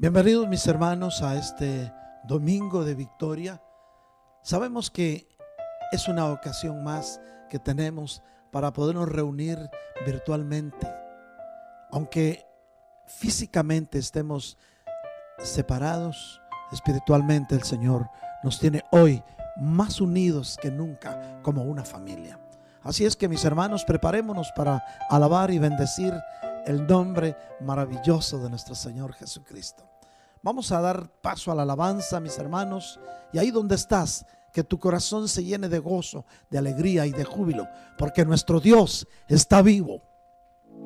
Bienvenidos mis hermanos a este domingo de victoria. Sabemos que es una ocasión más que tenemos para podernos reunir virtualmente. Aunque físicamente estemos separados, espiritualmente el Señor nos tiene hoy más unidos que nunca como una familia. Así es que mis hermanos, preparémonos para alabar y bendecir el nombre maravilloso de nuestro Señor Jesucristo. Vamos a dar paso a la alabanza, mis hermanos, y ahí donde estás, que tu corazón se llene de gozo, de alegría y de júbilo, porque nuestro Dios está vivo.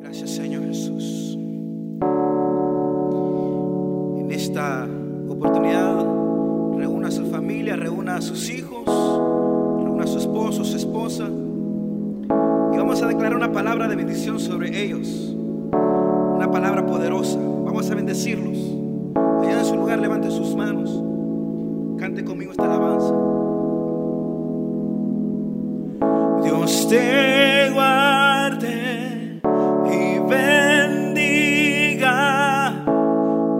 Gracias Señor Jesús. En esta oportunidad, reúna a su familia, reúna a sus hijos, reúna a su esposo, su esposa, y vamos a declarar una palabra de bendición sobre ellos, una palabra poderosa. Vamos a bendecirlos. En su lugar levante sus manos. Cante conmigo esta alabanza. Dios te guarde y bendiga,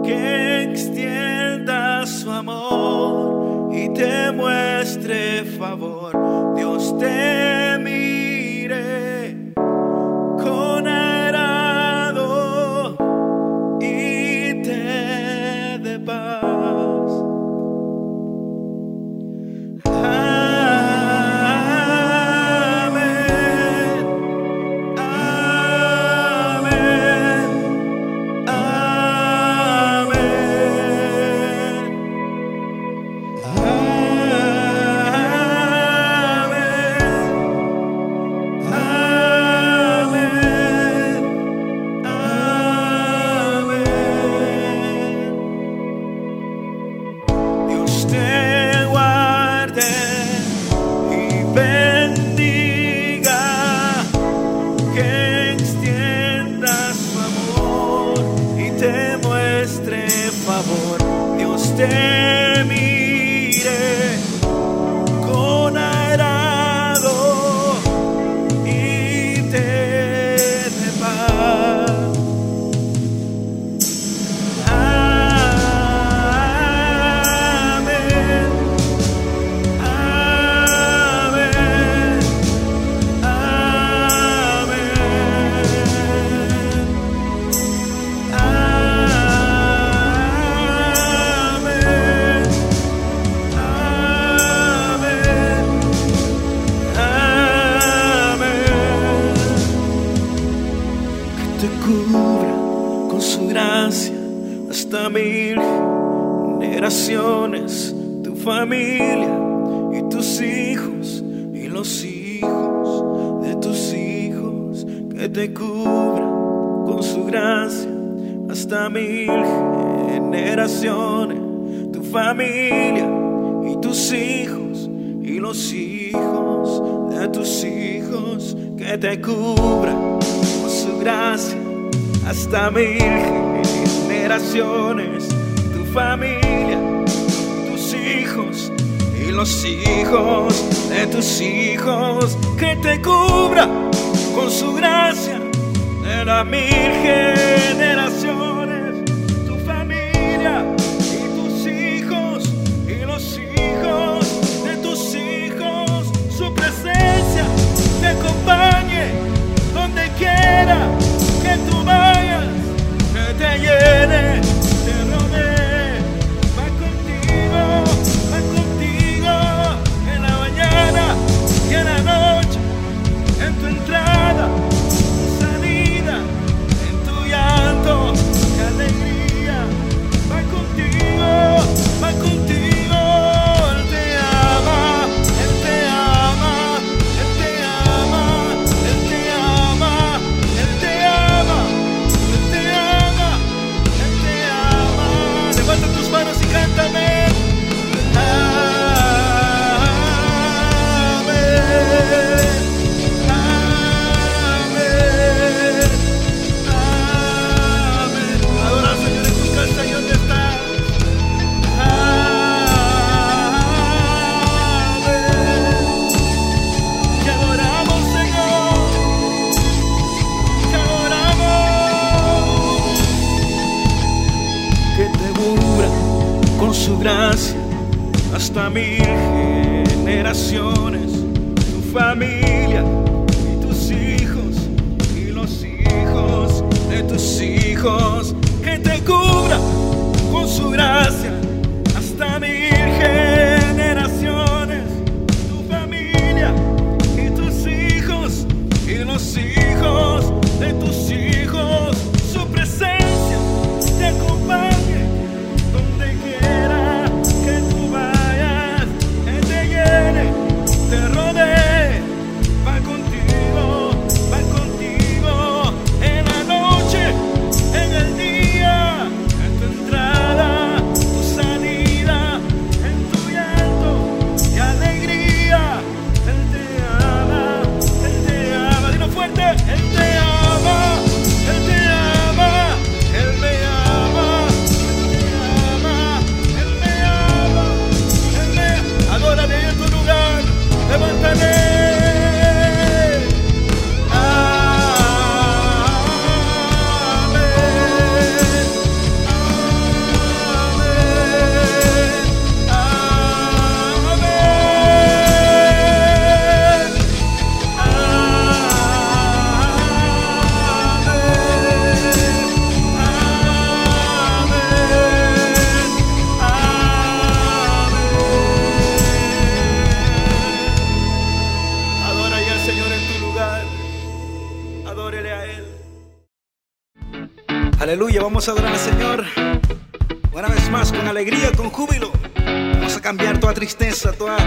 que extienda su amor y te muestre favor. Dios te toda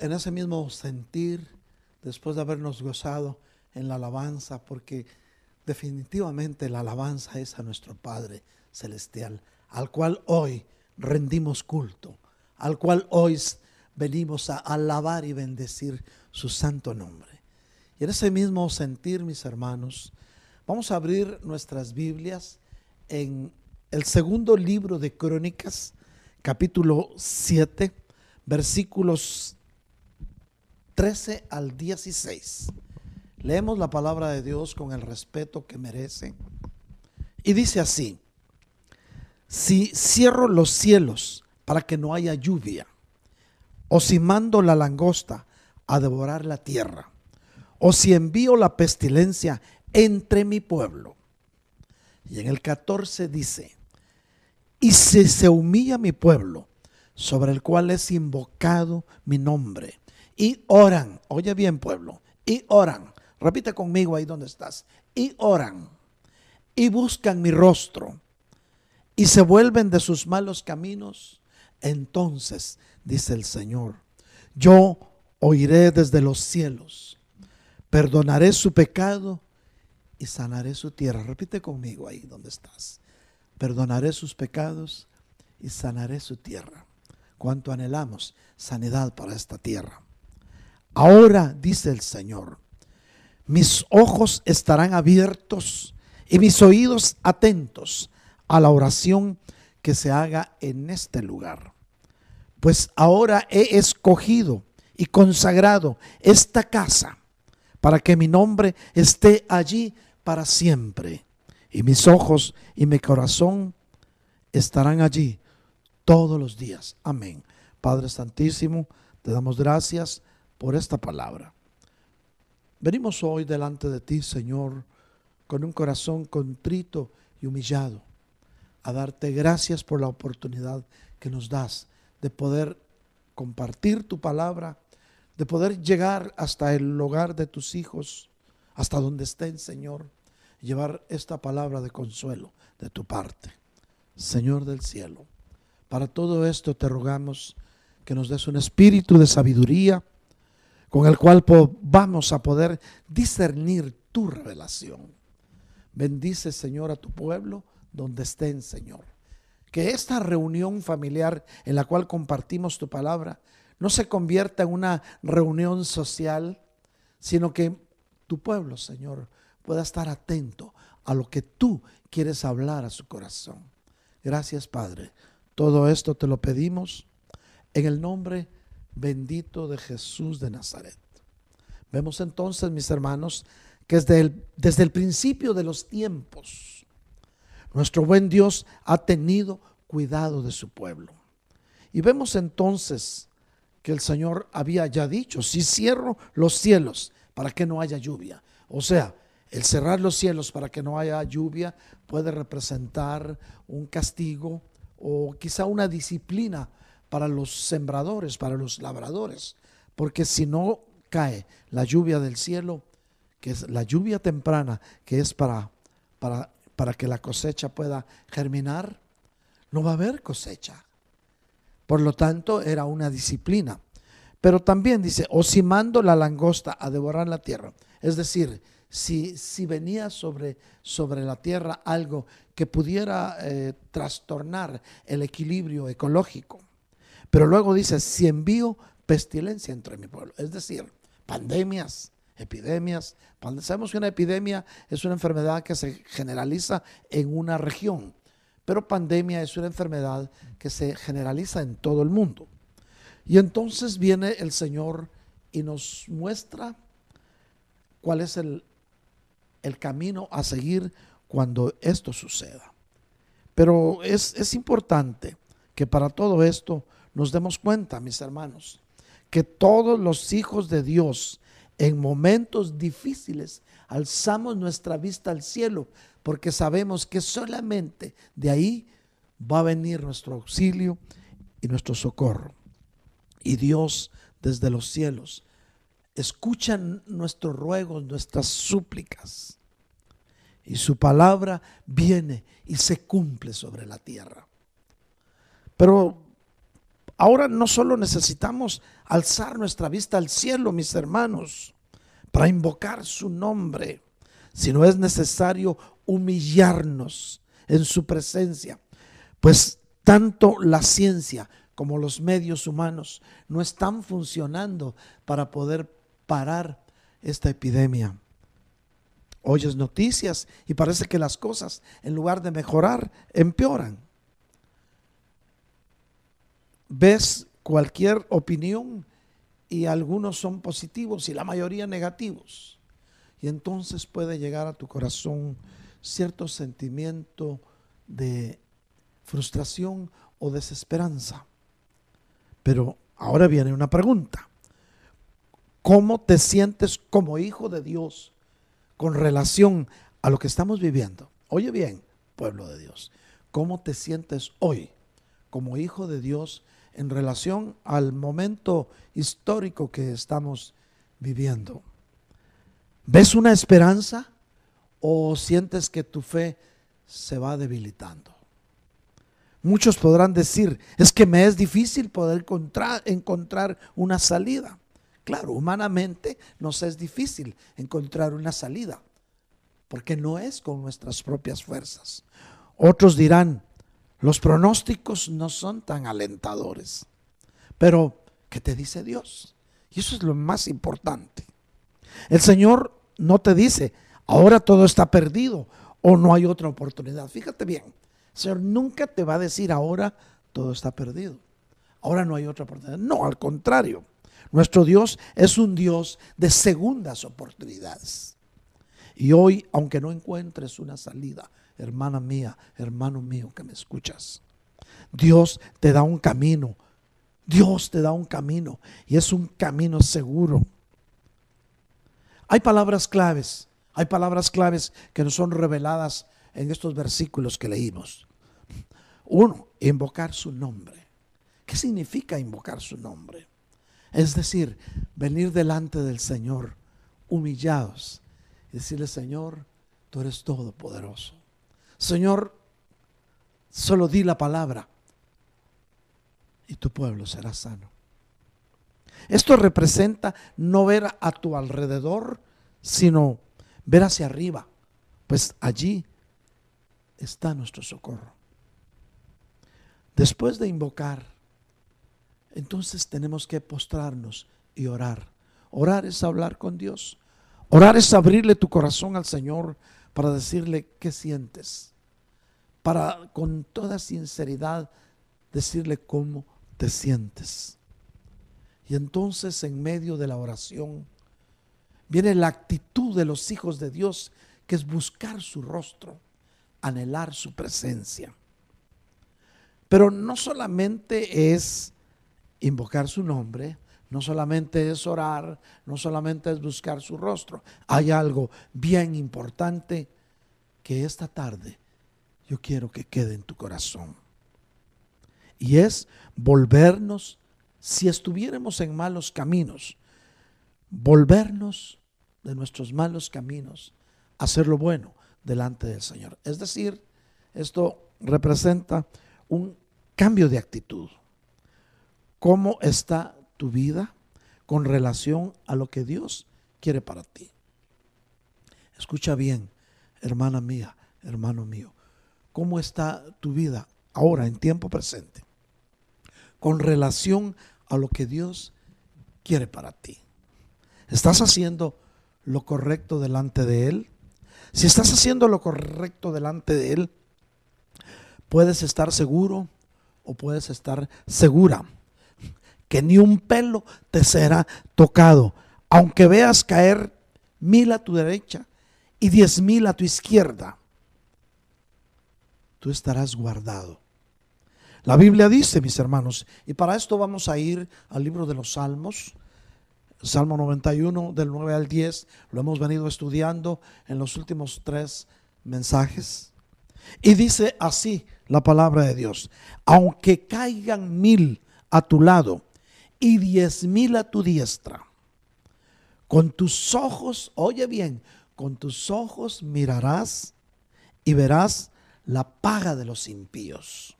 en ese mismo sentir, después de habernos gozado en la alabanza, porque definitivamente la alabanza es a nuestro Padre Celestial, al cual hoy rendimos culto, al cual hoy venimos a alabar y bendecir su santo nombre. Y en ese mismo sentir, mis hermanos, vamos a abrir nuestras Biblias en el segundo libro de Crónicas, capítulo 7, versículos 13 al 16. Leemos la palabra de Dios con el respeto que merece. Y dice así, si cierro los cielos para que no haya lluvia, o si mando la langosta a devorar la tierra, o si envío la pestilencia entre mi pueblo. Y en el 14 dice, y si se humilla mi pueblo, sobre el cual es invocado mi nombre, y oran, oye bien pueblo, y oran, repite conmigo ahí donde estás, y oran, y buscan mi rostro, y se vuelven de sus malos caminos, entonces, dice el Señor, yo oiré desde los cielos, perdonaré su pecado y sanaré su tierra. Repite conmigo ahí donde estás. Perdonaré sus pecados y sanaré su tierra. Cuánto anhelamos sanidad para esta tierra. Ahora, dice el Señor, mis ojos estarán abiertos y mis oídos atentos a la oración que se haga en este lugar. Pues ahora he escogido y consagrado esta casa para que mi nombre esté allí para siempre. Y mis ojos y mi corazón estarán allí todos los días. Amén. Padre Santísimo, te damos gracias por esta palabra. Venimos hoy delante de ti, Señor, con un corazón contrito y humillado, a darte gracias por la oportunidad que nos das de poder compartir tu palabra, de poder llegar hasta el hogar de tus hijos, hasta donde estén, Señor, y llevar esta palabra de consuelo de tu parte. Señor del cielo, para todo esto te rogamos que nos des un espíritu de sabiduría con el cual vamos a poder discernir tu revelación. Bendice, Señor, a tu pueblo donde estén, Señor. Que esta reunión familiar en la cual compartimos tu palabra no se convierta en una reunión social, sino que tu pueblo, Señor, pueda estar atento a lo que tú quieres hablar a su corazón. Gracias, Padre. Todo esto te lo pedimos en el nombre bendito de Jesús de Nazaret. Vemos entonces, mis hermanos, que desde el, desde el principio de los tiempos, nuestro buen Dios ha tenido cuidado de su pueblo. Y vemos entonces que el Señor había ya dicho, si cierro los cielos para que no haya lluvia. O sea, el cerrar los cielos para que no haya lluvia puede representar un castigo o quizá una disciplina para los sembradores, para los labradores. Porque si no cae la lluvia del cielo, que es la lluvia temprana, que es para, para, para que la cosecha pueda germinar, no va a haber cosecha. Por lo tanto, era una disciplina. Pero también dice, o si mando la langosta a devorar la tierra. Es decir, si, si venía sobre, sobre la tierra algo que pudiera eh, trastornar el equilibrio ecológico. Pero luego dice, si envío pestilencia entre mi pueblo, es decir, pandemias, epidemias. Sabemos que una epidemia es una enfermedad que se generaliza en una región, pero pandemia es una enfermedad que se generaliza en todo el mundo. Y entonces viene el Señor y nos muestra cuál es el, el camino a seguir cuando esto suceda. Pero es, es importante que para todo esto nos demos cuenta, mis hermanos, que todos los hijos de Dios en momentos difíciles alzamos nuestra vista al cielo porque sabemos que solamente de ahí va a venir nuestro auxilio y nuestro socorro. Y Dios desde los cielos escucha nuestros ruegos, nuestras súplicas. Y su palabra viene y se cumple sobre la tierra. Pero Ahora no solo necesitamos alzar nuestra vista al cielo, mis hermanos, para invocar su nombre, sino es necesario humillarnos en su presencia, pues tanto la ciencia como los medios humanos no están funcionando para poder parar esta epidemia. Oyes noticias y parece que las cosas, en lugar de mejorar, empeoran ves cualquier opinión y algunos son positivos y la mayoría negativos. Y entonces puede llegar a tu corazón cierto sentimiento de frustración o desesperanza. Pero ahora viene una pregunta. ¿Cómo te sientes como hijo de Dios con relación a lo que estamos viviendo? Oye bien, pueblo de Dios, ¿cómo te sientes hoy como hijo de Dios en relación al momento histórico que estamos viviendo. ¿Ves una esperanza o sientes que tu fe se va debilitando? Muchos podrán decir, es que me es difícil poder encontrar, una salida. Claro, humanamente nos es difícil encontrar una salida, porque no es con nuestras propias fuerzas. Otros dirán, los pronósticos no son tan alentadores. Pero, ¿qué te dice Dios? Y eso es lo más importante. El Señor no te dice, ahora todo está perdido o no hay otra oportunidad. Fíjate bien, el Señor nunca te va a decir ahora todo está perdido. Ahora no hay otra oportunidad. No, al contrario. Nuestro Dios es un Dios de segundas oportunidades. Y hoy, aunque no encuentres una salida, hermana mía, hermano mío que me escuchas. Dios te da un camino. Dios te da un camino y es un camino seguro. Hay palabras claves, hay palabras claves que nos son reveladas en estos versículos que leímos. Uno, invocar su nombre. ¿Qué significa invocar su nombre? Es decir, venir delante del Señor humillados y decirle, Señor, tú eres todopoderoso. Señor, solo di la palabra y tu pueblo será sano. Esto representa no ver a tu alrededor, sino ver hacia arriba, pues allí está nuestro socorro. Después de invocar, entonces tenemos que postrarnos y orar. Orar es hablar con Dios. Orar es abrirle tu corazón al Señor para decirle qué sientes, para con toda sinceridad decirle cómo te sientes. Y entonces en medio de la oración viene la actitud de los hijos de Dios, que es buscar su rostro, anhelar su presencia. Pero no solamente es invocar su nombre, no solamente es orar, no solamente es buscar su rostro. Hay algo bien importante que esta tarde yo quiero que quede en tu corazón. Y es volvernos, si estuviéramos en malos caminos, volvernos de nuestros malos caminos, hacer lo bueno delante del Señor. Es decir, esto representa un cambio de actitud. ¿Cómo está tu vida con relación a lo que Dios quiere para ti. Escucha bien, hermana mía, hermano mío. ¿Cómo está tu vida ahora, en tiempo presente? Con relación a lo que Dios quiere para ti. ¿Estás haciendo lo correcto delante de Él? Si estás haciendo lo correcto delante de Él, puedes estar seguro o puedes estar segura que ni un pelo te será tocado, aunque veas caer mil a tu derecha y diez mil a tu izquierda, tú estarás guardado. La Biblia dice, mis hermanos, y para esto vamos a ir al libro de los Salmos, Salmo 91 del 9 al 10, lo hemos venido estudiando en los últimos tres mensajes. Y dice así la palabra de Dios, aunque caigan mil a tu lado y diez mil a tu diestra, con tus ojos, oye bien, con tus ojos mirarás y verás la paga de los impíos.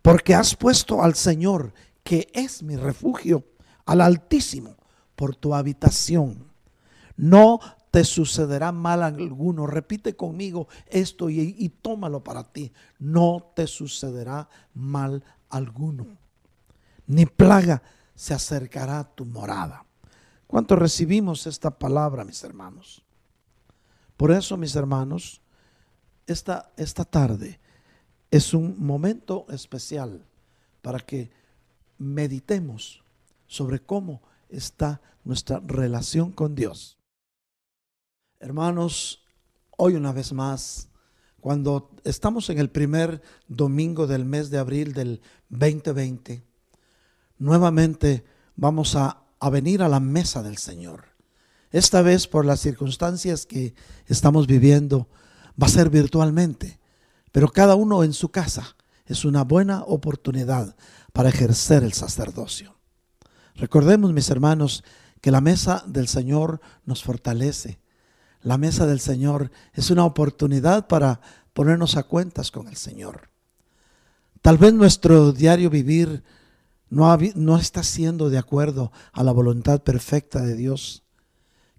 Porque has puesto al Señor, que es mi refugio, al Altísimo, por tu habitación. No te sucederá mal alguno. Repite conmigo esto y, y, tómalo para ti. No te sucederá mal alguno. Ni plaga se acercará a tu morada. ¿Cuánto recibimos esta palabra, mis hermanos? Por eso, mis hermanos, esta, esta tarde es un momento especial para que meditemos sobre cómo está nuestra relación con Dios. Hermanos, hoy una vez más, cuando estamos en el primer domingo del mes de abril del 2020, nuevamente vamos a a venir a la mesa del Señor. Esta vez por las circunstancias que estamos viviendo va a ser virtualmente, pero cada uno en su casa es una buena oportunidad para ejercer el sacerdocio. Recordemos, mis hermanos, que la mesa del Señor nos fortalece. La mesa del Señor es una oportunidad para ponernos a cuentas con el Señor. Tal vez nuestro diario vivir no, está siendo de acuerdo a la voluntad perfecta de Dios.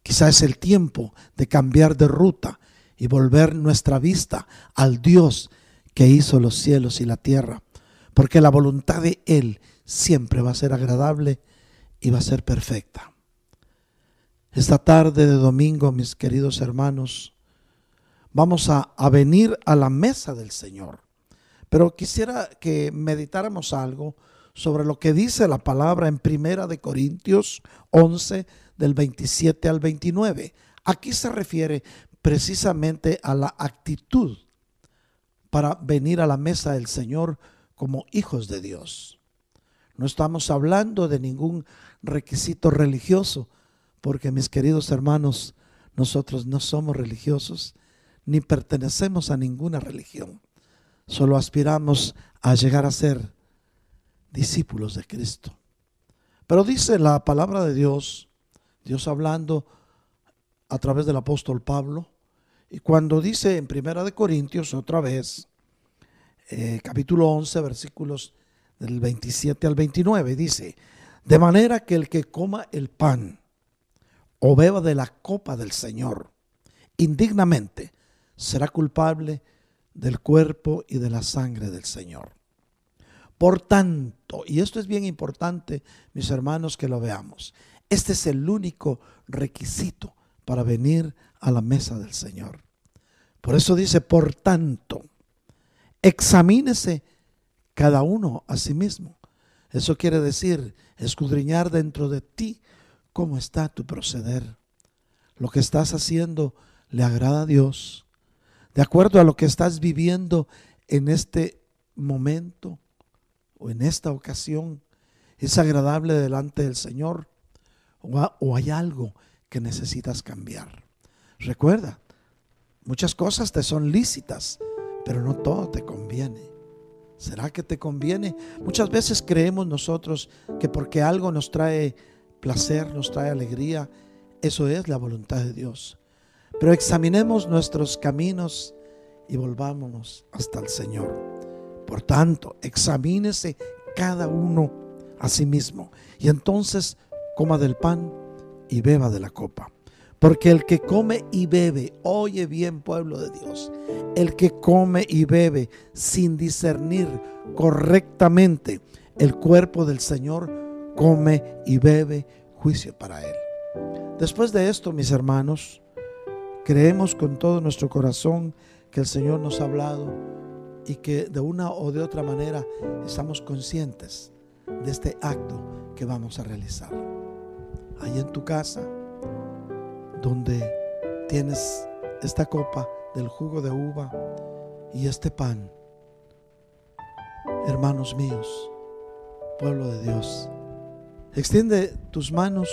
Quizá es el tiempo de cambiar de ruta y volver nuestra vista al Dios que hizo los cielos y la tierra, porque la voluntad de Él siempre va a ser agradable y va a ser perfecta. Esta tarde de domingo, mis queridos hermanos, vamos a, venir a la mesa del Señor. Pero quisiera que meditáramos algo sobre lo que dice la palabra en Primera de Corintios 11 del 27 al 29. Aquí se refiere precisamente a la actitud para venir a la mesa del Señor como hijos de Dios. No estamos hablando de ningún requisito religioso, porque mis queridos hermanos, nosotros no somos religiosos ni pertenecemos a ninguna religión. Solo aspiramos a llegar a ser discípulos de Cristo. Pero dice la palabra de Dios, Dios hablando a través del apóstol Pablo, y cuando dice en Primera de Corintios otra vez, eh, capítulo 11, versículos del 27 al 29, dice, de manera que el que coma el pan o beba de la copa del Señor indignamente será culpable del cuerpo y de la sangre del Señor. Por tanto, y esto es bien importante, mis hermanos, que lo veamos, este es el único requisito para venir a la mesa del Señor. Por eso dice, por tanto, examínese cada uno a sí mismo. Eso quiere decir escudriñar dentro de ti cómo está tu proceder. Lo que estás haciendo le agrada a Dios. De acuerdo a lo que estás viviendo en este momento, o en esta ocasión es agradable delante del Señor o, hay algo que necesitas cambiar. Recuerda, muchas cosas te son lícitas, pero no todo te conviene. ¿Será que te conviene? Muchas veces creemos nosotros que porque algo nos trae placer, nos trae alegría, eso es la voluntad de Dios. Pero examinemos nuestros caminos y volvámonos hasta el Señor. Por tanto, examínese cada uno a sí mismo y entonces coma del pan y beba de la copa. Porque el que come y bebe, oye bien pueblo de Dios, el que come y bebe sin discernir correctamente el cuerpo del Señor, come y bebe juicio para él. Después de esto, mis hermanos, creemos con todo nuestro corazón que el Señor nos ha hablado y que de una o de otra manera estamos conscientes de este acto que vamos a realizar. Ahí en tu casa, donde tienes esta copa del jugo de uva y este pan, hermanos míos, pueblo de Dios, extiende tus manos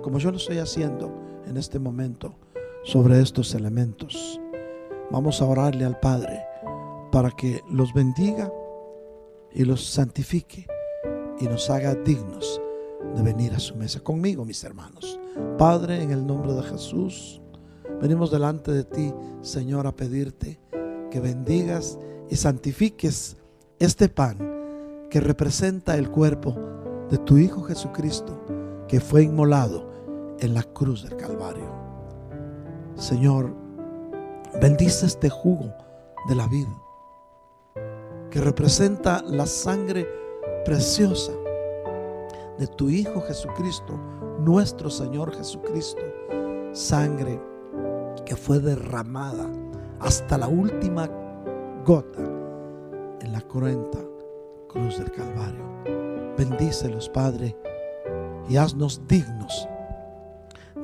como yo lo estoy haciendo en este momento sobre estos elementos. Vamos a orarle al Padre para que los bendiga y los santifique y nos haga dignos de venir a su mesa conmigo, mis hermanos. Padre, en el nombre de Jesús, venimos delante de ti, Señor, a pedirte que bendigas y santifiques este pan que representa el cuerpo de tu Hijo Jesucristo, que fue inmolado en la cruz del Calvario. Señor, bendice este jugo de la vida, que representa la sangre preciosa de tu Hijo Jesucristo, nuestro Señor Jesucristo, sangre que fue derramada hasta la última gota en la cruenta cruz del Calvario. Bendícelos, Padre, y haznos dignos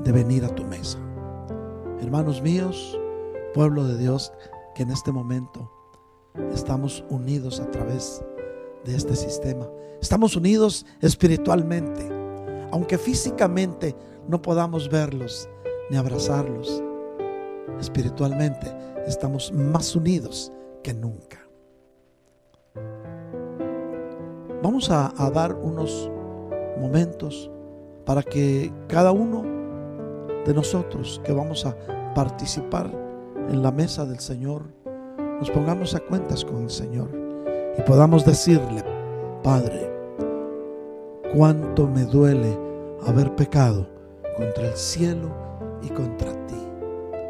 de venir a tu mesa. Hermanos míos, pueblo de Dios, que en este momento estamos unidos a través de este sistema. Estamos unidos espiritualmente, aunque físicamente no podamos verlos ni abrazarlos. Espiritualmente estamos más unidos que nunca. Vamos a, dar unos momentos para que cada uno de nosotros que vamos a participar en la mesa del Señor, nos pongamos a cuentas con el Señor y podamos decirle, Padre, cuánto me duele haber pecado contra el cielo y contra ti.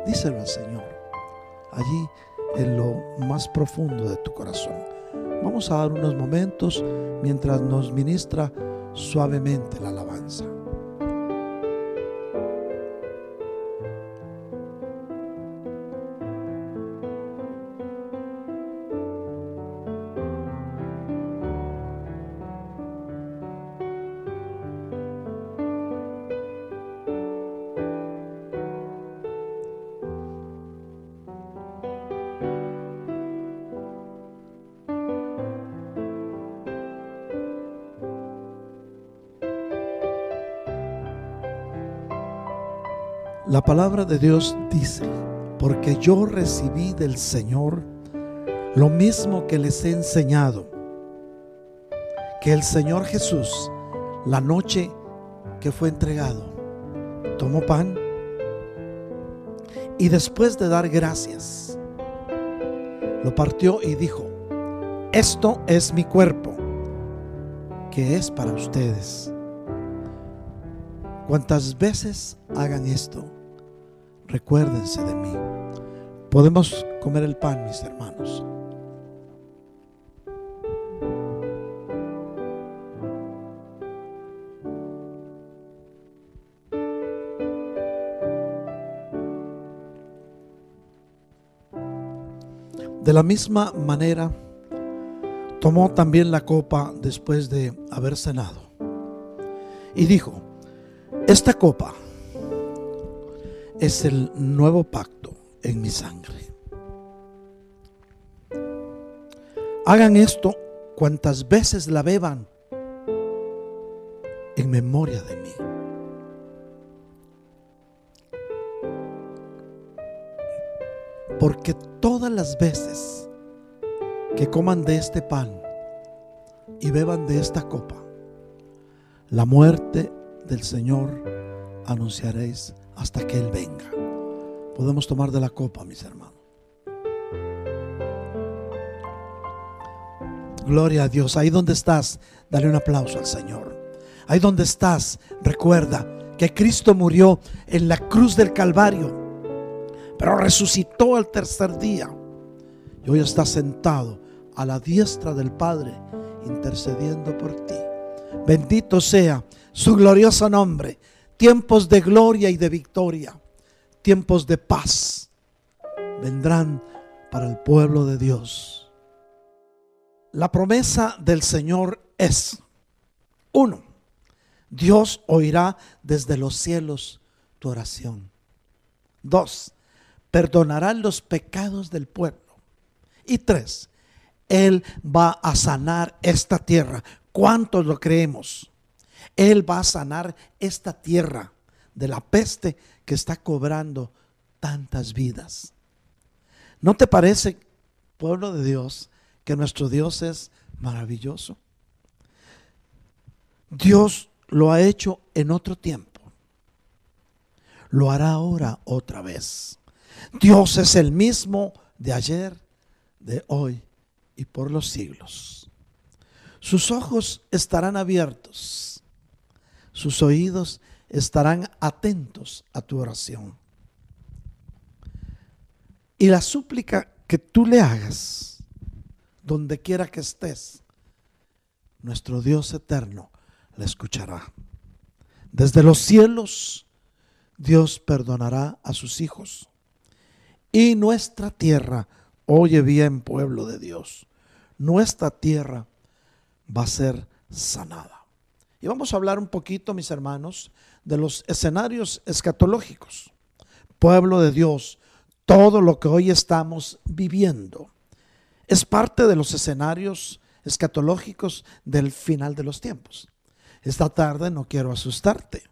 Díselo al Señor, allí en lo más profundo de tu corazón. Vamos a dar unos momentos mientras nos ministra suavemente la alabanza. La palabra de Dios dice, porque yo recibí del Señor lo mismo que les he enseñado, que el Señor Jesús, la noche que fue entregado, tomó pan y después de dar gracias, lo partió y dijo, esto es mi cuerpo, que es para ustedes. Cuantas veces hagan esto, recuérdense de mí. Podemos comer el pan, mis hermanos. De la misma manera, tomó también la copa después de haber cenado y dijo, esta copa es el nuevo pacto en mi sangre. Hagan esto cuantas veces la beban en memoria de mí. Porque todas las veces que coman de este pan y beban de esta copa, la muerte del Señor anunciaréis hasta que Él venga. Podemos tomar de la copa, mis hermanos. Gloria a Dios. Ahí donde estás, dale un aplauso al Señor. Ahí donde estás, recuerda que Cristo murió en la cruz del Calvario, pero resucitó al tercer día y hoy está sentado a la diestra del Padre intercediendo por ti. Bendito sea su glorioso nombre. Tiempos de gloria y de victoria, tiempos de paz vendrán para el pueblo de Dios. La promesa del Señor es, uno, Dios oirá desde los cielos tu oración. Dos, perdonará los pecados del pueblo. Y tres, Él va a sanar esta tierra. ¿Cuántos lo creemos? Él va a sanar esta tierra de la peste que está cobrando tantas vidas. ¿No te parece, pueblo de Dios, que nuestro Dios es maravilloso? Dios lo ha hecho en otro tiempo. Lo hará ahora otra vez. Dios es el mismo de ayer, de hoy y por los siglos. Sus ojos estarán abiertos, sus oídos estarán atentos a tu oración. Y la súplica que tú le hagas, donde quiera que estés, nuestro Dios eterno la escuchará. Desde los cielos, Dios perdonará a sus hijos. Y nuestra tierra, oye bien pueblo de Dios, nuestra tierra va a ser sanada. Y vamos a hablar un poquito, mis hermanos, de los escenarios escatológicos. Pueblo de Dios, todo lo que hoy estamos viviendo es parte de los escenarios escatológicos del final de los tiempos. Esta tarde no quiero asustarte,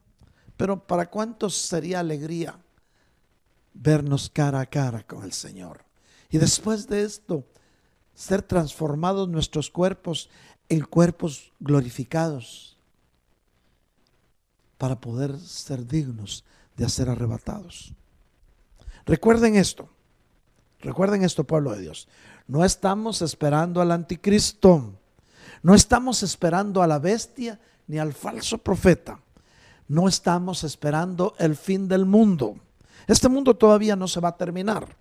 pero ¿para cuántos sería alegría vernos cara a cara con el Señor? Y después de esto, ser transformados nuestros cuerpos en cuerpos glorificados para poder ser dignos de ser arrebatados. Recuerden esto, recuerden esto, pueblo de Dios. No estamos esperando al anticristo, no estamos esperando a la bestia ni al falso profeta. No estamos esperando el fin del mundo. Este mundo todavía no se va a terminar.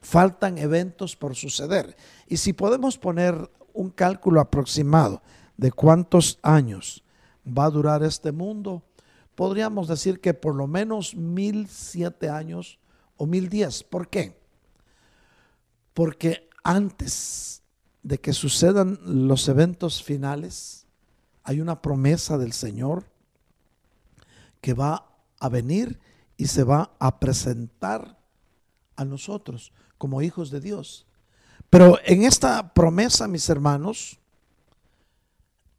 Faltan eventos por suceder. Y si podemos poner un cálculo aproximado de cuántos años va a durar este mundo, podríamos decir que por lo menos mil siete años o mil diez. ¿Por qué? Porque antes de que sucedan los eventos finales, hay una promesa del Señor que va a venir y se va a presentar a nosotros como hijos de Dios. Pero en esta promesa, mis hermanos,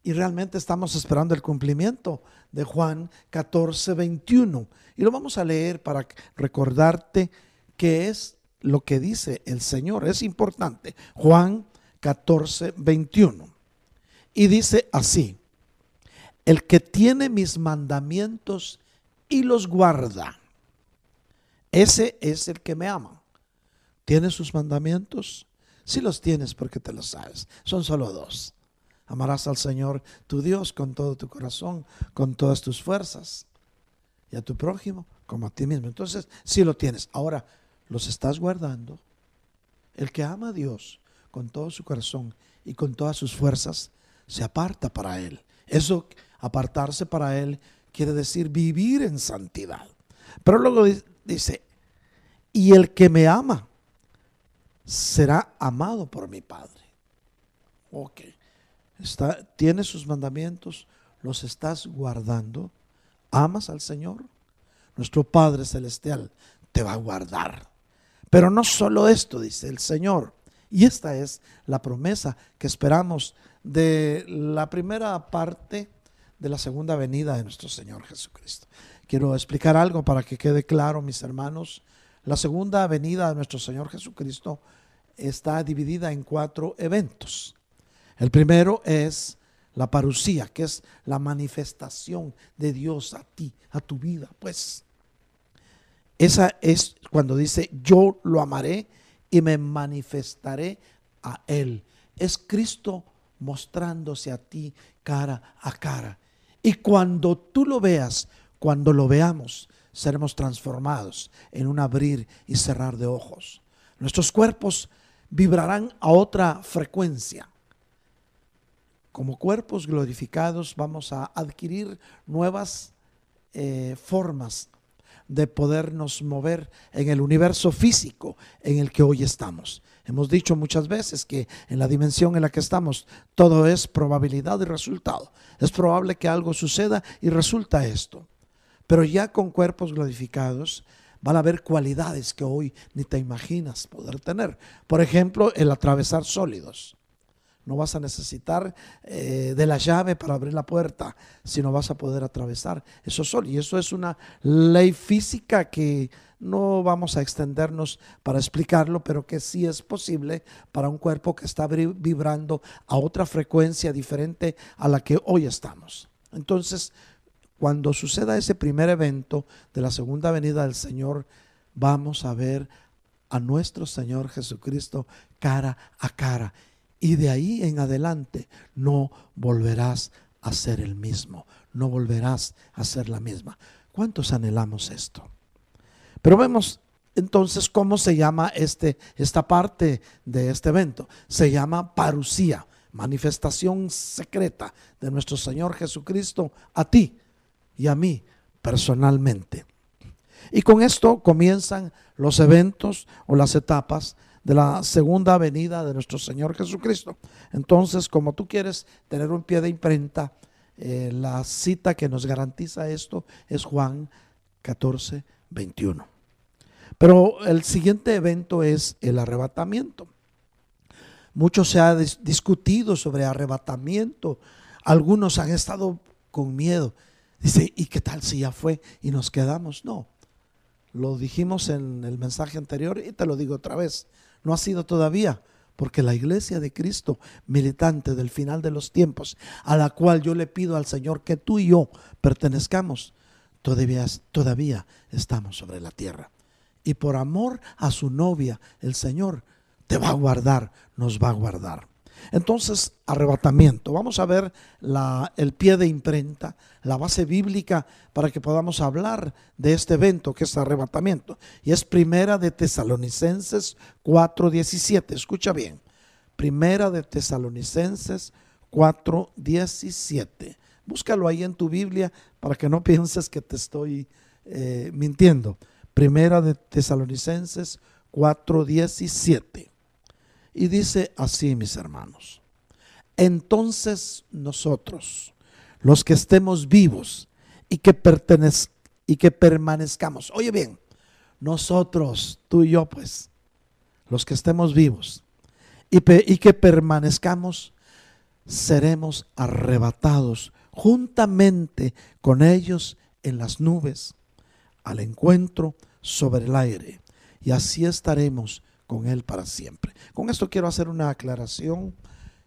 y realmente estamos esperando el cumplimiento de Juan 14, 21. Y lo vamos a leer para recordarte qué es lo que dice el Señor. Es importante. Juan 14, 21. Y dice así, el que tiene mis mandamientos y los guarda, ese es el que me ama. ¿Tienes sus mandamientos? Si los tienes porque te los sabes. Son solo dos. Amarás al Señor tu Dios con todo tu corazón, con todas tus fuerzas. Y a tu prójimo como a ti mismo. Entonces, si lo tienes. Ahora, ¿los estás guardando? El que ama a Dios con todo su corazón y con todas sus fuerzas, se aparta para Él. Eso Apartarse para Él quiere decir vivir en santidad. Pero luego dice, y el que me ama será amado por mi Padre. Ok. Está, tiene sus mandamientos, los estás guardando. ¿Amas al Señor? Nuestro Padre Celestial te va a guardar. Pero no solo esto, dice el Señor. Y esta es la promesa que esperamos de la primera parte de la segunda venida de nuestro Señor Jesucristo. Quiero explicar algo para que quede claro, mis hermanos. La segunda venida de nuestro Señor Jesucristo está dividida en cuatro eventos. El primero es la parucía, que es la manifestación de Dios a ti, a tu vida, pues. Esa es cuando dice, yo lo amaré y me manifestaré a Él. Es Cristo mostrándose a ti cara a cara. Y cuando tú lo veas cuando lo veamos, seremos transformados en un abrir y cerrar de ojos. Nuestros cuerpos vibrarán a otra frecuencia. Como cuerpos glorificados vamos a adquirir nuevas eh, formas de podernos mover en el universo físico en el que hoy estamos. Hemos dicho muchas veces que en la dimensión en la que estamos todo es probabilidad y resultado. Es probable que algo suceda y resulta esto. Pero ya con cuerpos glorificados van a haber cualidades que hoy ni te imaginas poder tener. Por ejemplo, el atravesar sólidos. No vas a necesitar eh, de la llave para abrir la puerta, sino vas a poder atravesar eso solo. Y eso es una ley física que no vamos a extendernos para explicarlo, pero que sí es posible para un cuerpo que está vibrando a otra frecuencia diferente a la que hoy estamos. Entonces, cuando suceda ese primer evento de la segunda venida del Señor, vamos a ver a nuestro Señor Jesucristo cara a cara y de ahí en adelante no volverás a ser el mismo, no volverás a ser la misma. ¿Cuántos anhelamos esto? Pero vemos entonces cómo se llama este, esta parte de este evento. Se llama parusía, manifestación secreta de nuestro Señor Jesucristo a ti y a mí personalmente. Y con esto comienzan los eventos o las etapas de la segunda venida de nuestro Señor Jesucristo. Entonces, como tú quieres tener un pie de imprenta, eh, la cita que nos garantiza esto es Juan 14, 21. Pero el siguiente evento es el arrebatamiento. Mucho se ha discutido sobre arrebatamiento. Algunos han estado con miedo. Dice, ¿y qué tal si ya fue y nos quedamos? No. Lo dijimos en el mensaje anterior y te lo digo otra vez. No ha sido todavía, porque la iglesia de Cristo, militante del final de los tiempos, a la cual yo le pido al Señor que tú y yo pertenezcamos, todavía, todavía estamos sobre la tierra. Y por amor a su novia, el Señor te va a guardar, nos va a guardar. Entonces, arrebatamiento. Vamos a ver el pie de imprenta, la base bíblica para que podamos hablar de este evento que es arrebatamiento. Y es primera de Tesalonicenses 4.17. Escucha bien. Primera de Tesalonicenses 4.17. Búscalo ahí en tu Biblia para que no pienses que te estoy eh, mintiendo. Primera de Tesalonicenses 4.17. Y dice así, mis hermanos. Entonces nosotros, los que estemos vivos y que, pertenez y que permanezcamos, oye bien, nosotros, tú y yo, pues, los que estemos vivos y, y que permanezcamos, seremos arrebatados juntamente con ellos en las nubes al encuentro sobre el aire. Y así estaremos con Él para siempre. Con esto quiero hacer una aclaración,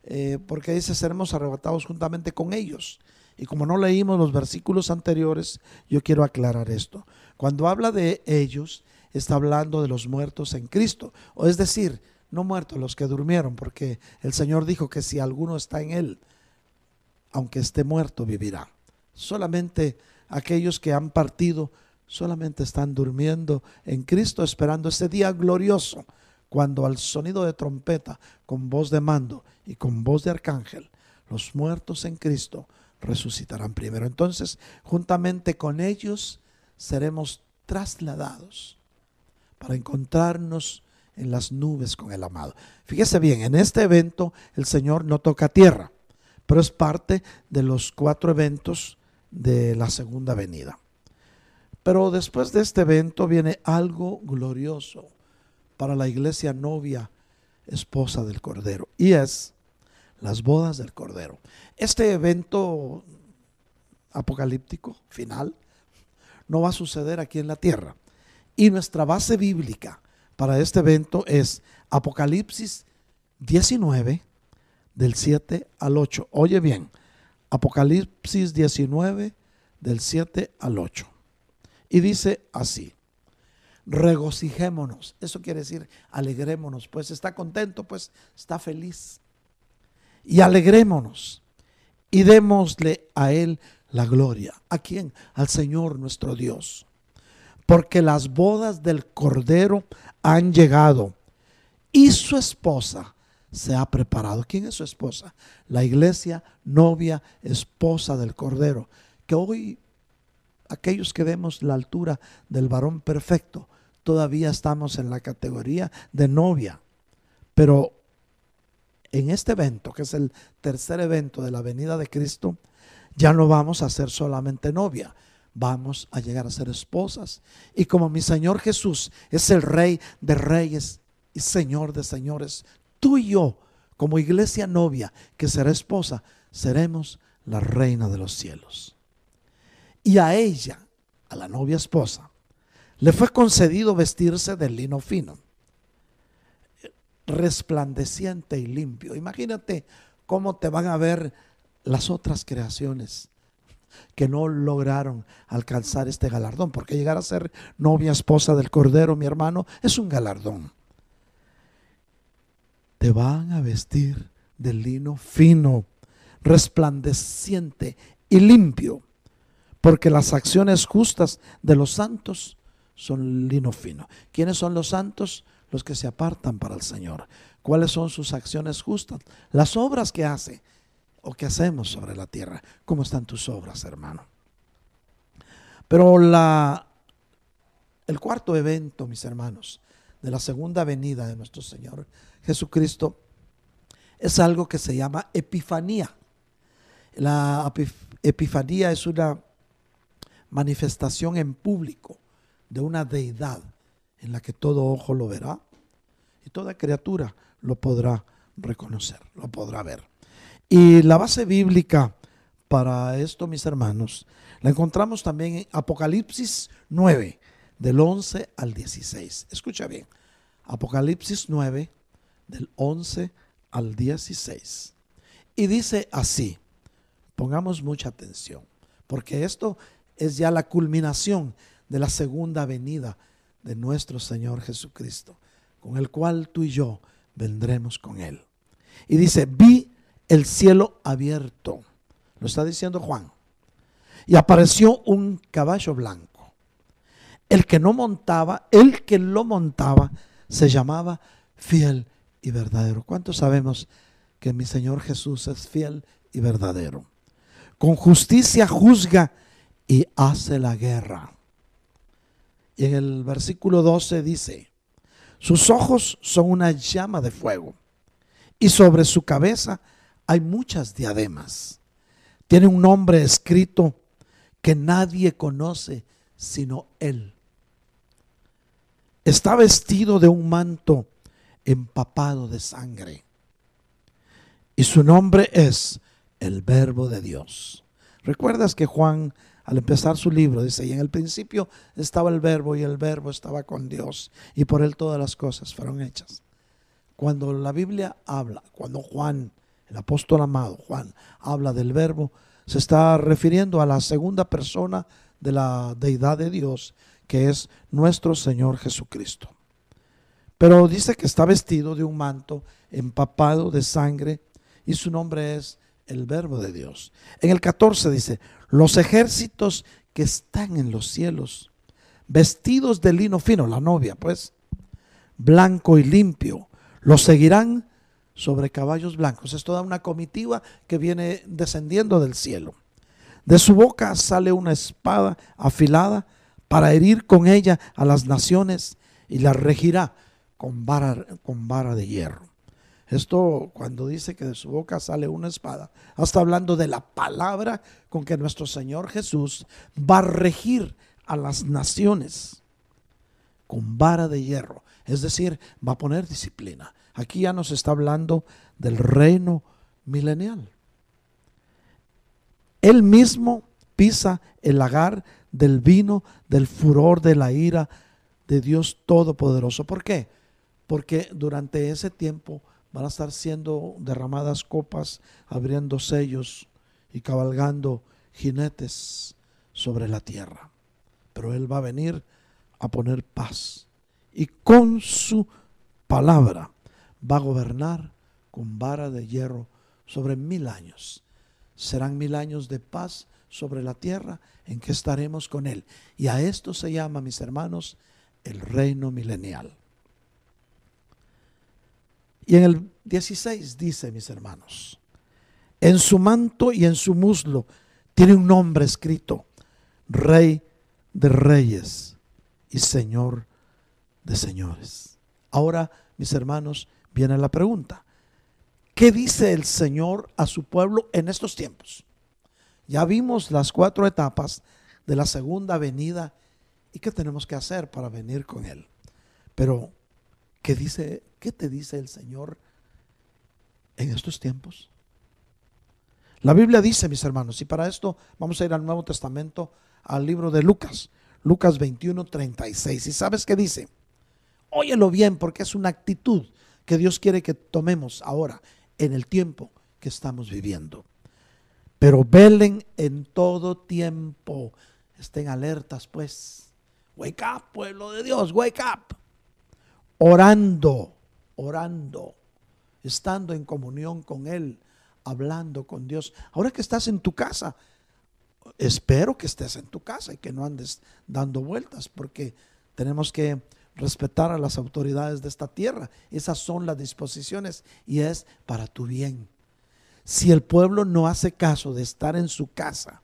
eh, porque dice, seremos arrebatados juntamente con ellos. Y como no leímos los versículos anteriores, yo quiero aclarar esto. Cuando habla de ellos, está hablando de los muertos en Cristo. O es decir, no muertos los que durmieron, porque el Señor dijo que si alguno está en Él, aunque esté muerto, vivirá. Solamente aquellos que han partido solamente están durmiendo en Cristo, esperando ese día glorioso cuando al sonido de trompeta, con voz de mando y con voz de arcángel, los muertos en Cristo resucitarán primero. Entonces, juntamente con ellos seremos trasladados para encontrarnos en las nubes con el amado. Fíjese bien, en este evento el Señor no toca tierra, pero es parte de los cuatro eventos de la segunda venida. Pero después de este evento viene algo glorioso para la iglesia novia, esposa del Cordero. Y es las bodas del Cordero. Este evento apocalíptico final no va a suceder aquí en la tierra. Y nuestra base bíblica para este evento es Apocalipsis 19 del 7 al 8. Oye bien, Apocalipsis 19 del 7 al 8. Y dice así, regocijémonos. Eso quiere decir alegrémonos. Pues está contento, pues está feliz. Y alegrémonos. Y démosle a Él la gloria. ¿A quién? Al Señor nuestro Dios. Porque las bodas del Cordero han llegado y su esposa se ha preparado. ¿Quién es su esposa? La iglesia, novia, esposa del Cordero. Que hoy aquellos que vemos la altura del varón perfecto, todavía estamos en la categoría de novia. Pero en este evento, que es el tercer evento de la venida de Cristo, ya no vamos a ser solamente novia, vamos a llegar a ser esposas. Y como mi Señor Jesús es el Rey de Reyes y Señor de Señores, tú y yo, como iglesia novia que será esposa, seremos la reina de los cielos. Y a ella, a la novia esposa, le fue concedido vestirse de lino fino, resplandeciente y limpio. Imagínate cómo te van a ver las otras creaciones que no lograron alcanzar este galardón, porque llegar a ser novia esposa del Cordero, mi hermano, es un galardón. Te van a vestir de lino fino, resplandeciente y limpio, porque las acciones justas de los santos son lino fino. ¿Quiénes son los santos? Los que se apartan para el Señor. ¿Cuáles son sus acciones justas? Las obras que hace o que hacemos sobre la tierra. ¿Cómo están tus obras, hermano? Pero el cuarto evento, mis hermanos, de la segunda venida de nuestro Señor Jesucristo es algo que se llama Epifanía. La Epifanía es una manifestación en público de una deidad en la que todo ojo lo verá y toda criatura lo podrá reconocer, lo podrá ver. Y la base bíblica para esto, mis hermanos, la encontramos también en Apocalipsis 9, del 11 al 16. Escucha bien, Apocalipsis 9, del 11 al 16. Y dice así, pongamos mucha atención, porque esto es ya la culminación de la segunda venida de nuestro Señor Jesucristo, con el cual tú y yo vendremos con Él. Y dice, vi el cielo abierto. Lo está diciendo Juan. Y apareció un caballo blanco. El que no montaba, el que lo montaba, se llamaba fiel y verdadero. ¿Cuántos sabemos que mi Señor Jesús es fiel y verdadero? Con justicia juzga y hace la guerra. Y en el versículo 12 dice, sus ojos son una llama de fuego y sobre su cabeza hay muchas diademas. Tiene un nombre escrito que nadie conoce sino Él. Está vestido de un manto empapado de sangre. Y su nombre es el Verbo de Dios. ¿Recuerdas que Juan al empezar su libro dice, y en el principio estaba el verbo y el verbo estaba con Dios y por él todas las cosas fueron hechas? Cuando la Biblia habla, cuando Juan el apóstol amado Juan habla del verbo, se está refiriendo a la segunda persona de la deidad de Dios, que es nuestro Señor Jesucristo. Pero dice que está vestido de un manto empapado de sangre y su nombre es el verbo de Dios. En el 14 dice, los ejércitos que están en los cielos, vestidos de lino fino, la novia pues, blanco y limpio, los seguirán sobre caballos blancos. Es toda una comitiva que viene descendiendo del cielo. De su boca sale una espada afilada para herir con ella a las naciones y las regirá con vara, con vara de hierro. Esto cuando dice que de su boca sale una espada, está hablando de la palabra con que nuestro Señor Jesús va a regir a las naciones con vara de hierro. Es decir, va a poner disciplina. Aquí ya nos está hablando del reino milenial. Él mismo pisa el lagar del vino, del furor, de la ira de Dios Todopoderoso. ¿Por qué? Porque durante ese tiempo van a estar siendo derramadas copas, abriendo sellos y cabalgando jinetes sobre la tierra. Pero Él va a venir a poner paz. Y con su palabra va a gobernar con vara de hierro sobre mil años. Serán mil años de paz sobre la tierra en que estaremos con Él. Y a esto se llama, mis hermanos, el reino milenial. Y en el 16 dice, mis hermanos, en su manto y en su muslo tiene un nombre escrito, Rey de Reyes y Señor de Señores. Ahora, mis hermanos, viene la pregunta. ¿Qué dice el Señor a su pueblo en estos tiempos? Ya vimos las cuatro etapas de la segunda venida y qué tenemos que hacer para venir con Él. Pero, ¿qué dice, qué te dice el Señor en estos tiempos? La Biblia dice, mis hermanos, y para esto vamos a ir al Nuevo Testamento, al libro de Lucas, Lucas 21, 36. ¿Y sabes qué dice? Óyelo bien porque es una actitud que Dios quiere que tomemos ahora, en el tiempo que estamos viviendo. Pero velen en todo tiempo. Estén alertas, pues. Wake up, pueblo de Dios, wake up. Orando, orando, estando en comunión con Él, hablando con Dios. Ahora que estás en tu casa, espero que estés en tu casa y que no andes dando vueltas, porque tenemos que respetar a las autoridades de esta tierra. Esas son las disposiciones y es para tu bien. Si el pueblo no hace caso de estar en su casa,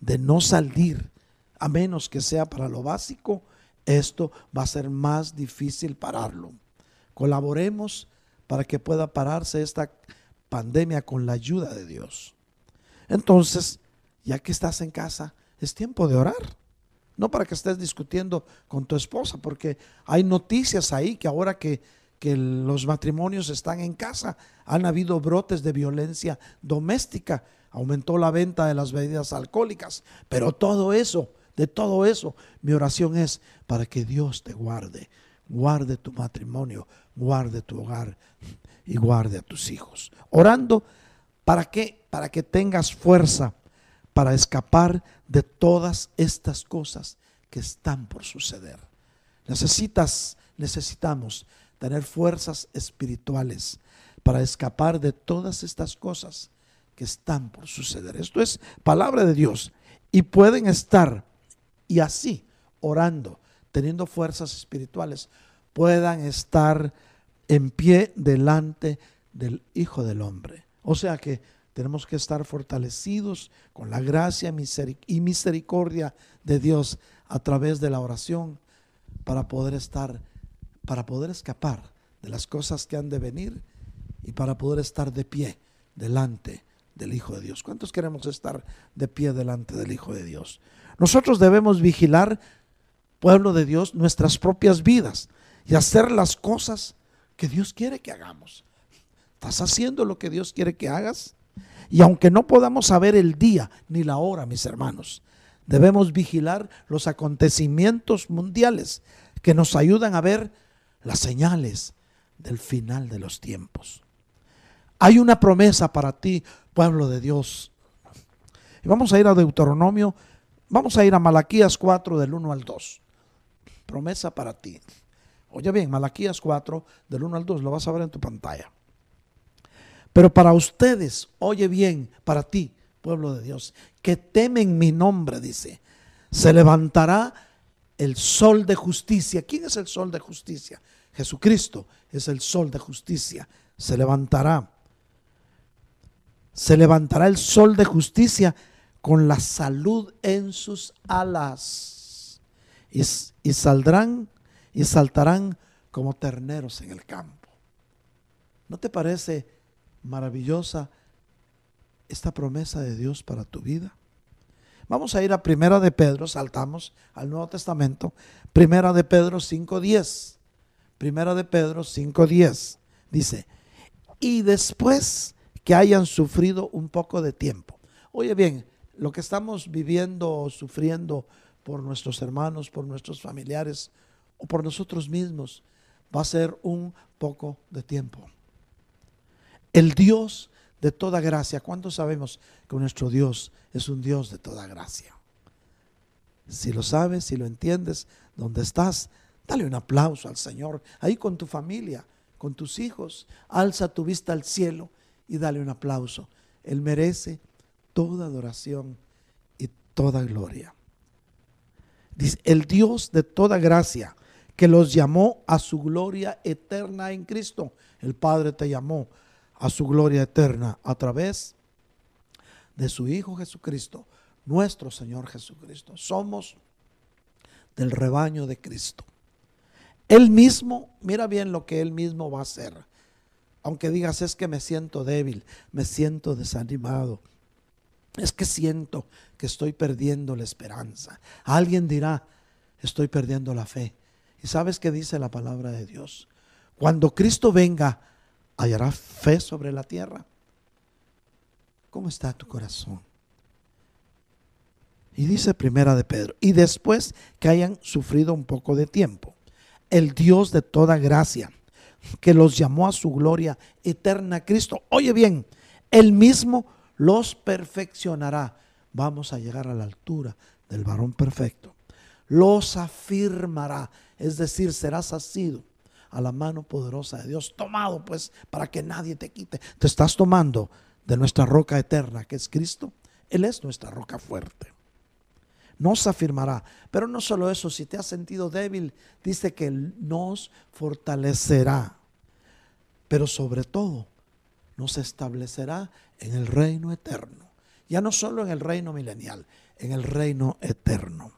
de no salir, a menos que sea para lo básico, esto va a ser más difícil pararlo. Colaboremos para que pueda pararse esta pandemia con la ayuda de Dios. Entonces, ya que estás en casa, es tiempo de orar. No para que estés discutiendo con tu esposa, porque hay noticias ahí que ahora que, que los matrimonios están en casa, han habido brotes de violencia doméstica, aumentó la venta de las bebidas alcohólicas, pero todo eso, de todo eso, mi oración es para que Dios te guarde, guarde tu matrimonio, guarde tu hogar y guarde a tus hijos. Orando, ¿para qué? Para que tengas fuerza para escapar de todas estas cosas que están por suceder. Necesitas, necesitamos tener fuerzas espirituales para escapar de todas estas cosas que están por suceder. Esto es palabra de Dios. Y pueden estar y así orando, teniendo fuerzas espirituales, puedan estar en pie delante del Hijo del Hombre. O sea que tenemos que estar fortalecidos con la gracia y misericordia de Dios a través de la oración para poder estar, para poder escapar de las cosas que han de venir y para poder estar de pie delante del Hijo de Dios. ¿Cuántos queremos estar de pie delante del Hijo de Dios? Nosotros debemos vigilar, pueblo de Dios, nuestras propias vidas y hacer las cosas que Dios quiere que hagamos. ¿Estás haciendo lo que Dios quiere que hagas? Y aunque no podamos saber el día ni la hora, mis hermanos, debemos vigilar los acontecimientos mundiales que nos ayudan a ver las señales del final de los tiempos. Hay una promesa para ti, pueblo de Dios. Y vamos a ir a Deuteronomio, vamos a ir a Malaquías 4 del 1 al 2. Promesa para ti. Oye bien, Malaquías 4 del 1 al 2, lo vas a ver en tu pantalla. Pero para ustedes, oye bien, para ti, pueblo de Dios, que temen mi nombre, dice, se levantará el sol de justicia. ¿Quién es el sol de justicia? Jesucristo es el sol de justicia. Se levantará. Se levantará el sol de justicia con la salud en sus alas. Y, saldrán y saltarán como terneros en el campo. ¿No te parece maravillosa esta promesa de Dios para tu vida. Vamos a ir a Primera de Pedro, saltamos al Nuevo Testamento, Primera de Pedro 5.10. Primera de Pedro 5.10 dice, y después que hayan sufrido un poco de tiempo. Oye bien, lo que estamos viviendo o sufriendo por nuestros hermanos, por nuestros familiares o por nosotros mismos, va a ser un poco de tiempo el Dios de toda gracia. ¿Cuántos sabemos que nuestro Dios es un Dios de toda gracia? Si lo sabes, si lo entiendes, donde estás, dale un aplauso al Señor, ahí con tu familia, con tus hijos, alza tu vista al cielo y dale un aplauso. Él merece toda adoración y toda gloria. Dice, el Dios de toda gracia, que los llamó a su gloria eterna en Cristo. El Padre te llamó a su gloria eterna a través de su Hijo Jesucristo, nuestro Señor Jesucristo. Somos del rebaño de Cristo. Él mismo, mira bien lo que Él mismo va a hacer. Aunque digas, es que me siento débil, me siento desanimado, es que siento que estoy perdiendo la esperanza. Alguien dirá, estoy perdiendo la fe. ¿Y sabes qué dice la palabra de Dios? Cuando Cristo venga, hallará fe sobre la tierra. ¿Cómo está tu corazón? Y dice primera de Pedro, y después que hayan sufrido un poco de tiempo, el Dios de toda gracia, que los llamó a su gloria eterna, Cristo, oye bien, él mismo los perfeccionará. Vamos a llegar a la altura del varón perfecto. Los afirmará, es decir, serás asido a la mano poderosa de Dios, tomado pues para que nadie te quite. Te estás tomando de nuestra roca eterna, que es Cristo. Él es nuestra roca fuerte. Nos afirmará. Pero no solo eso, si te has sentido débil, dice que nos fortalecerá. Pero sobre todo, nos establecerá en el reino eterno. Ya no solo en el reino milenial, en el reino eterno.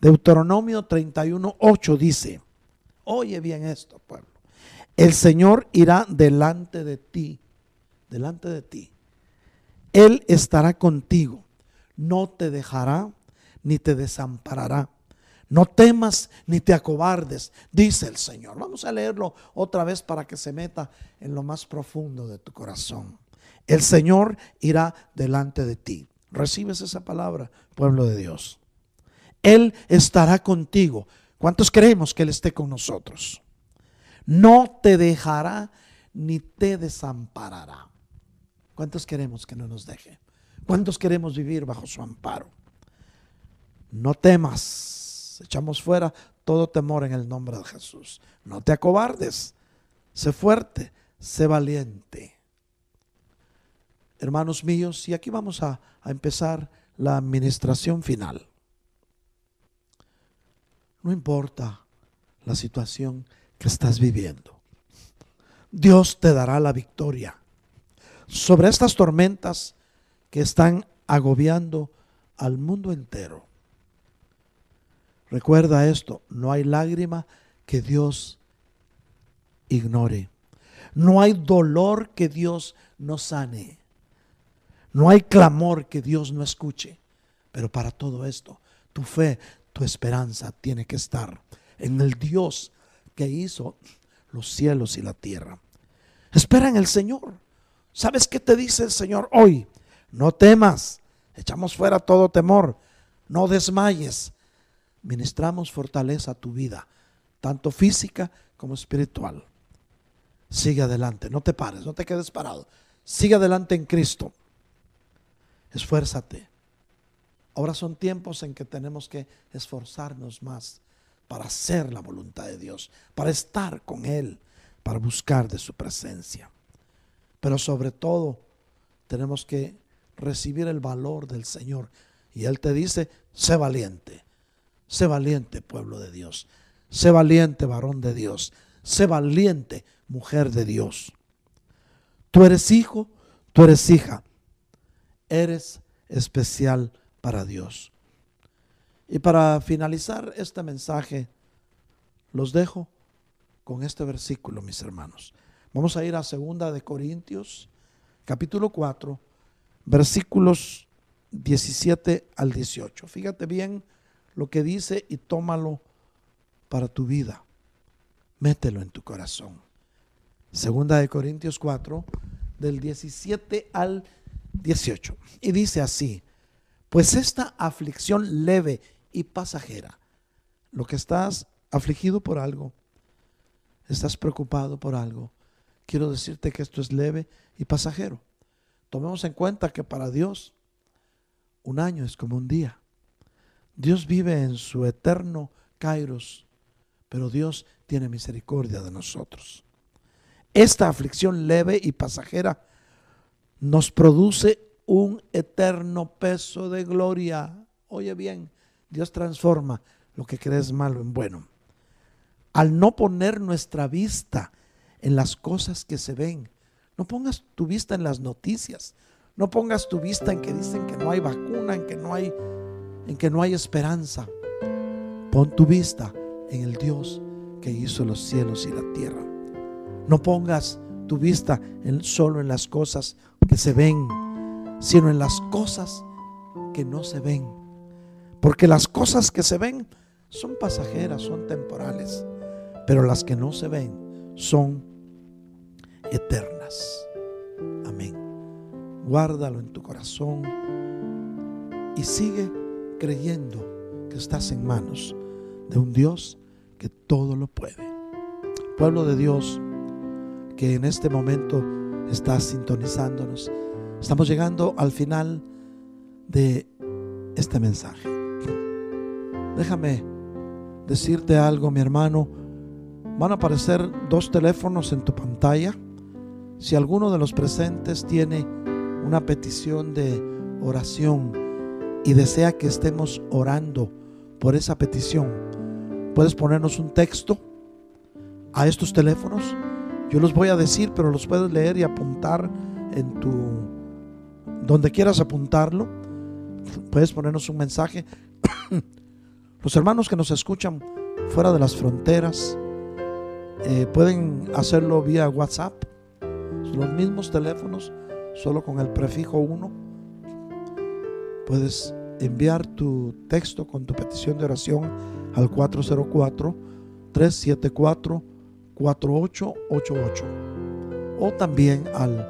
Deuteronomio 31, 8 dice, oye bien esto, pueblo, el Señor irá delante de ti, delante de ti. Él estará contigo, no te dejará ni te desamparará. No temas ni te acobardes, dice el Señor. Vamos a leerlo otra vez para que se meta en lo más profundo de tu corazón. El Señor irá delante de ti. ¿Recibes esa palabra, pueblo de Dios? Él estará contigo. ¿Cuántos creemos que Él esté con nosotros? No te dejará ni te desamparará. ¿Cuántos queremos que no nos deje? ¿Cuántos queremos vivir bajo su amparo? No temas echamos fuera todo temor en el nombre de Jesús. No te acobardes, sé fuerte, sé valiente. Hermanos míos, y aquí vamos a, a empezar la administración final. No importa la situación que estás viviendo. Dios te dará la victoria sobre estas tormentas que están agobiando al mundo entero. Recuerda esto, no hay lágrima que Dios ignore. No hay dolor que Dios no sane. No hay clamor que Dios no escuche. Pero para todo esto, tu fe, tu esperanza tiene que estar en el Dios que hizo los cielos y la tierra. Espera en el Señor. ¿Sabes qué te dice el Señor hoy? No temas. Echamos fuera todo temor. No desmayes ministramos fortaleza a tu vida, tanto física como espiritual. Sigue adelante, no te pares, no te quedes parado. Sigue adelante en Cristo. Esfuérzate. Ahora son tiempos en que tenemos que esforzarnos más para hacer la voluntad de Dios, para estar con Él, para buscar de su presencia. Pero sobre todo tenemos que recibir el valor del Señor. Y Él te dice, sé valiente. Sé valiente, pueblo de Dios. Sé valiente, varón de Dios. Sé valiente, mujer de Dios. Tú eres hijo, tú eres hija. Eres especial para Dios. Y para finalizar este mensaje, los dejo con este versículo, mis hermanos. Vamos a ir a segunda de Corintios, capítulo 4, versículos 17 al 18. Fíjate bien lo que dice y tómalo para tu vida. Mételo en tu corazón. Segunda de Corintios 4, del 17 al 18. Y dice así, pues esta aflicción leve y pasajera, lo que estás afligido por algo, estás preocupado por algo, quiero decirte que esto es leve y pasajero. Tomemos en cuenta que para Dios un año es como un día. Dios vive en su eterno Kairos, pero Dios tiene misericordia de nosotros. Esta aflicción leve y pasajera nos produce un eterno peso de gloria. Oye bien, Dios transforma lo que crees malo en bueno. Al no poner nuestra vista en las cosas que se ven, no pongas tu vista en las noticias, no pongas tu vista en que dicen que no hay vacuna, en que no hay en que no hay esperanza. Pon tu vista en el Dios que hizo los cielos y la tierra. No pongas tu vista en, solo en las cosas que se ven, sino en las cosas que no se ven. Porque las cosas que se ven son pasajeras, son temporales, pero las que no se ven son eternas. Amén. Guárdalo en tu corazón y sigue creyendo que estás en manos de un Dios que todo lo puede. Pueblo de Dios que en este momento está sintonizándonos, estamos llegando al final de este mensaje. Déjame decirte algo, mi hermano. Van a aparecer dos teléfonos en tu pantalla. Si alguno de los presentes tiene una petición de oración y desea que estemos orando por esa petición, puedes ponernos un texto a estos teléfonos. Yo los voy a decir, pero los puedes leer y apuntar en tu donde quieras apuntarlo. Puedes ponernos un mensaje los hermanos que nos escuchan fuera de las fronteras eh, pueden hacerlo vía WhatsApp. los mismos teléfonos, solo con el prefijo 1. Puedes enviar tu texto con tu petición de oración al 404-374-4888 o también al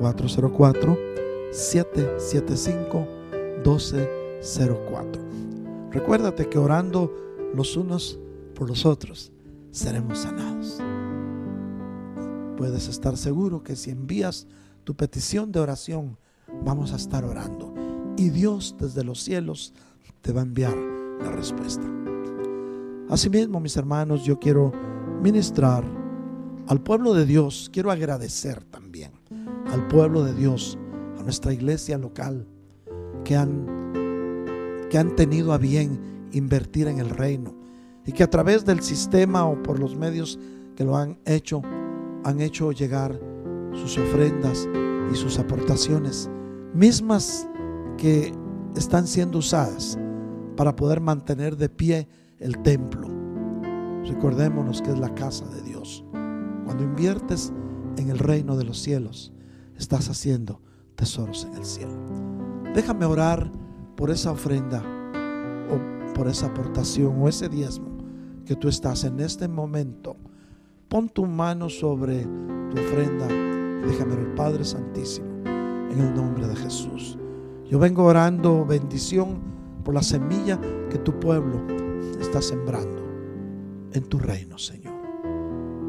404-775-1204. Recuérdate que orando los unos por los otros seremos sanados. Puedes estar seguro que si envías tu petición de oración, vamos a estar orando. Y Dios desde los cielos te va a enviar la respuesta. Asimismo, mis hermanos, yo quiero ministrar al pueblo de Dios. Quiero agradecer también al pueblo de Dios, a nuestra iglesia local, que han que han tenido a bien invertir en el reino y que a través del sistema o por los medios que lo han hecho, han hecho llegar sus ofrendas y sus aportaciones, mismas que están siendo usadas para poder mantener de pie el templo. Recordémonos que es la casa de Dios. Cuando inviertes en el reino de los cielos, estás haciendo tesoros en el cielo. Déjame orar por esa ofrenda o por esa aportación o ese diezmo que tú estás en este momento. Pon tu mano sobre tu ofrenda y déjame el Padre Santísimo en el nombre de Jesús. Yo vengo orando bendición por la semilla que tu pueblo está sembrando en tu reino, Señor.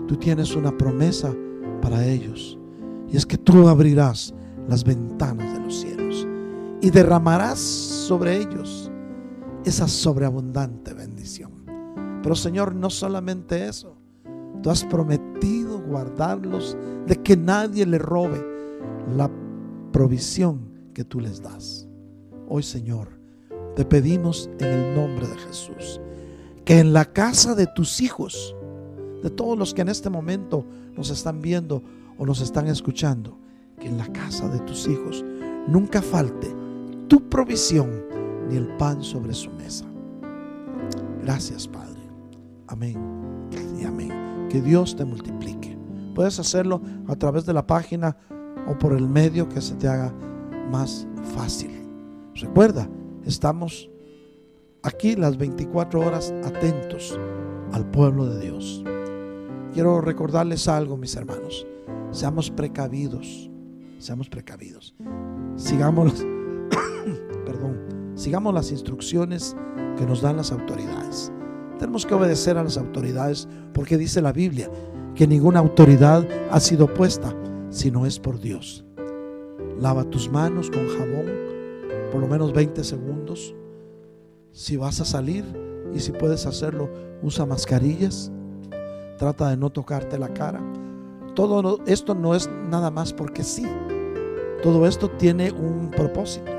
Tú tienes una promesa para ellos y es que tú abrirás las ventanas de los cielos y derramarás sobre ellos esa sobreabundante bendición. Pero Señor, no solamente eso, tú has prometido guardarlos de que nadie le robe la provisión que tú les das. Hoy, Señor, te pedimos en el nombre de Jesús que en la casa de tus hijos, de todos los que en este momento nos están viendo o nos están escuchando, que en la casa de tus hijos nunca falte tu provisión ni el pan sobre su mesa. Gracias, Padre. Amén y amén. Que Dios te multiplique. Puedes hacerlo a través de la página o por el medio que se te haga más fácil. Recuerda, estamos aquí las 24 horas atentos al pueblo de Dios. Quiero recordarles algo, mis hermanos. Seamos precavidos. Seamos precavidos. Sigamos perdón, sigamos las instrucciones que nos dan las autoridades. Tenemos que obedecer a las autoridades porque dice la Biblia que ninguna autoridad ha sido puesta si no es por Dios. Lava tus manos con jabón por lo menos 20 segundos. Si vas a salir y si puedes hacerlo, usa mascarillas. Trata de no tocarte la cara. Todo esto no es nada más porque sí. Todo esto tiene un propósito.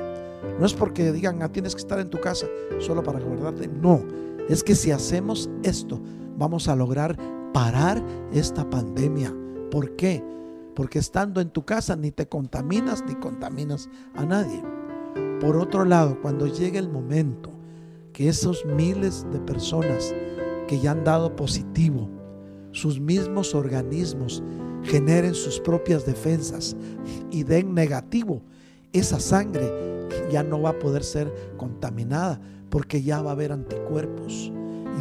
No es porque digan, ah, tienes que estar en tu casa solo para guardarte. No, es que si hacemos esto, vamos a lograr parar esta pandemia. ¿Por qué? Porque estando en tu casa ni te contaminas ni contaminas a nadie. Por otro lado, cuando llegue el momento que esos miles de personas que ya han dado positivo, sus mismos organismos generen sus propias defensas y den negativo, esa sangre ya no va a poder ser contaminada porque ya va a haber anticuerpos.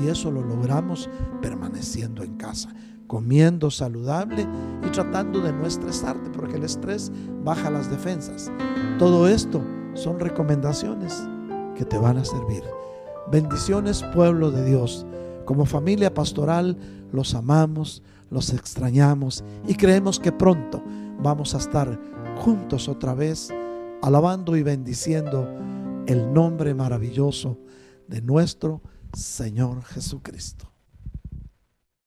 Y eso lo logramos permaneciendo en casa, comiendo saludable y tratando de no estresarte, porque el estrés baja las defensas. Todo esto son recomendaciones que te van a servir. Bendiciones, pueblo de Dios. Como familia pastoral los amamos, los extrañamos y creemos que pronto vamos a estar juntos otra vez, alabando y bendiciendo el nombre maravilloso de nuestro Señor Jesucristo.